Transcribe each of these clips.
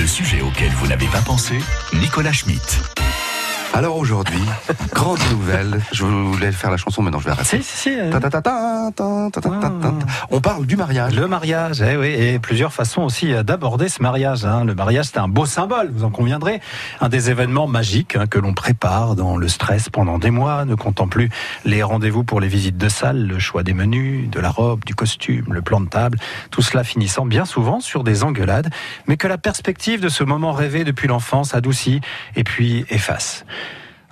Le sujet auquel vous n'avez pas pensé, Nicolas Schmitt. Alors aujourd'hui, grande nouvelle. Je voulais faire la chanson, maintenant je vais arrêter. Si, si, si. euh, Ta ta ta. On parle du mariage. Le mariage, eh oui, et plusieurs façons aussi euh, d'aborder ce mariage. hein. Le mariage, c'est un beau symbole, vous en conviendrez. Un des événements magiques hein, que l'on prépare dans le stress pendant des mois, ne comptant plus les rendez-vous pour les visites de salle, le choix des menus, de la robe, du costume, le plan de table. Tout cela finissant bien souvent sur des engueulades, mais que la perspective de ce moment rêvé depuis l'enfance adoucit et puis efface.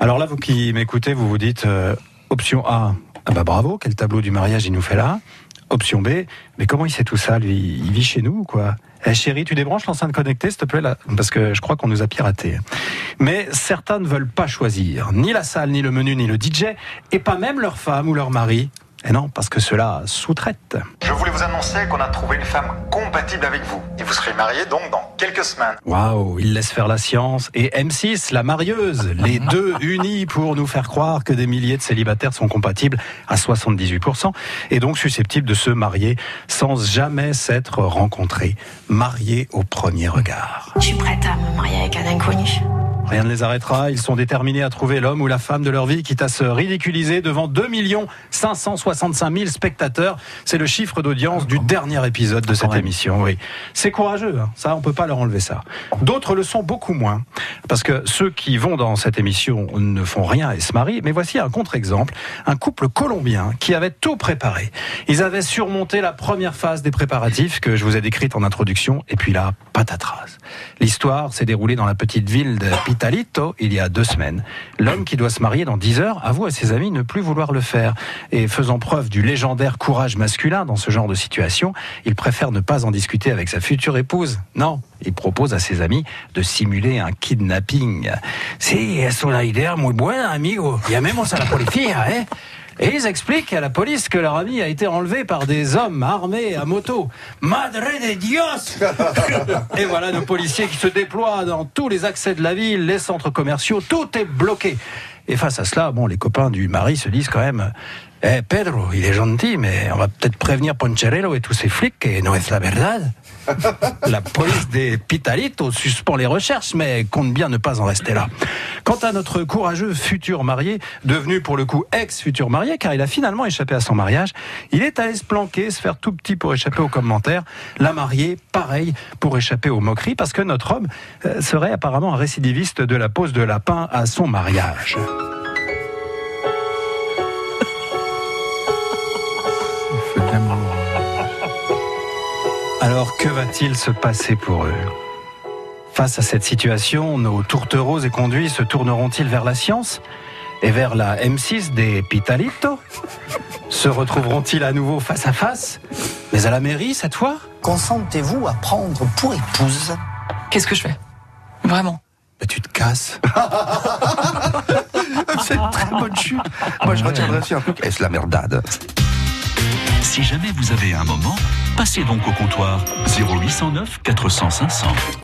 Alors là, vous qui m'écoutez, vous vous dites euh, option A, ah bah bravo, quel tableau du mariage il nous fait là. Option B, mais comment il sait tout ça Il vit chez nous ou quoi? Eh, chérie, tu débranches l'enceinte connectée, s'il te plaît, parce que je crois qu'on nous a piraté. Mais certains ne veulent pas choisir ni la salle, ni le menu, ni le DJ, et pas même leur femme ou leur mari. Et non, parce que cela sous-traite. Je voulais vous annoncer qu'on a trouvé une femme compatible avec vous. Et vous serez mariés donc dans quelques semaines. Waouh, il laisse faire la science. Et M6, la marieuse, les deux unis pour nous faire croire que des milliers de célibataires sont compatibles à 78% et donc susceptibles de se marier sans jamais s'être rencontrés. Mariés au premier regard. Je suis prête à me marier avec un inconnu. Rien ne les arrêtera, ils sont déterminés à trouver l'homme ou la femme de leur vie, quitte à se ridiculiser devant 2 565 000 spectateurs. C'est le chiffre d'audience du dernier épisode de cette émission, oui. C'est courageux, hein. ça, on peut pas leur enlever ça. D'autres le sont beaucoup moins, parce que ceux qui vont dans cette émission ne font rien et se marient, mais voici un contre-exemple, un couple colombien qui avait tout préparé. Ils avaient surmonté la première phase des préparatifs que je vous ai décrite en introduction, et puis là, patatras. L'histoire s'est déroulée dans la petite ville de Pitalito il y a deux semaines. L'homme qui doit se marier dans 10 heures avoue à ses amis ne plus vouloir le faire. Et faisant preuve du légendaire courage masculin dans ce genre de situation, il préfère ne pas en discuter avec sa future épouse. Non, il propose à ses amis de simuler un kidnapping. Sí, es una idea muy buena, amigo? Llamemos a la policía, ¿eh? Et ils expliquent à la police que leur ami a été enlevé par des hommes armés à moto. Madre de Dios Et voilà nos policiers qui se déploient dans tous les accès de la ville, les centres commerciaux, tout est bloqué. Et face à cela, bon, les copains du mari se disent quand même, eh, Pedro, il est gentil, mais on va peut-être prévenir Poncherello et tous ces flics que no es la verdad? La police des Pitalitos suspend les recherches, mais compte bien ne pas en rester là. Quant à notre courageux futur marié, devenu pour le coup ex-futur marié, car il a finalement échappé à son mariage, il est allé se planquer, se faire tout petit pour échapper aux commentaires. La mariée, pareil, pour échapper aux moqueries, parce que notre homme euh, serait apparemment un récidiviste de la pose de lapin à son mariage. Que va-t-il se passer pour eux? Face à cette situation, nos tourtereaux et conduits se tourneront-ils vers la science et vers la M6 des Pitalito? Se retrouveront-ils à nouveau face à face Mais à la mairie cette fois? Consentez-vous à prendre pour épouse? Qu'est-ce que je fais? Vraiment? Mais tu te casses. C'est une très bonne chute. Moi je retiendrai aussi un truc. Est-ce la merdade Si jamais vous avez un moment, passez donc au comptoir 0809 400 500.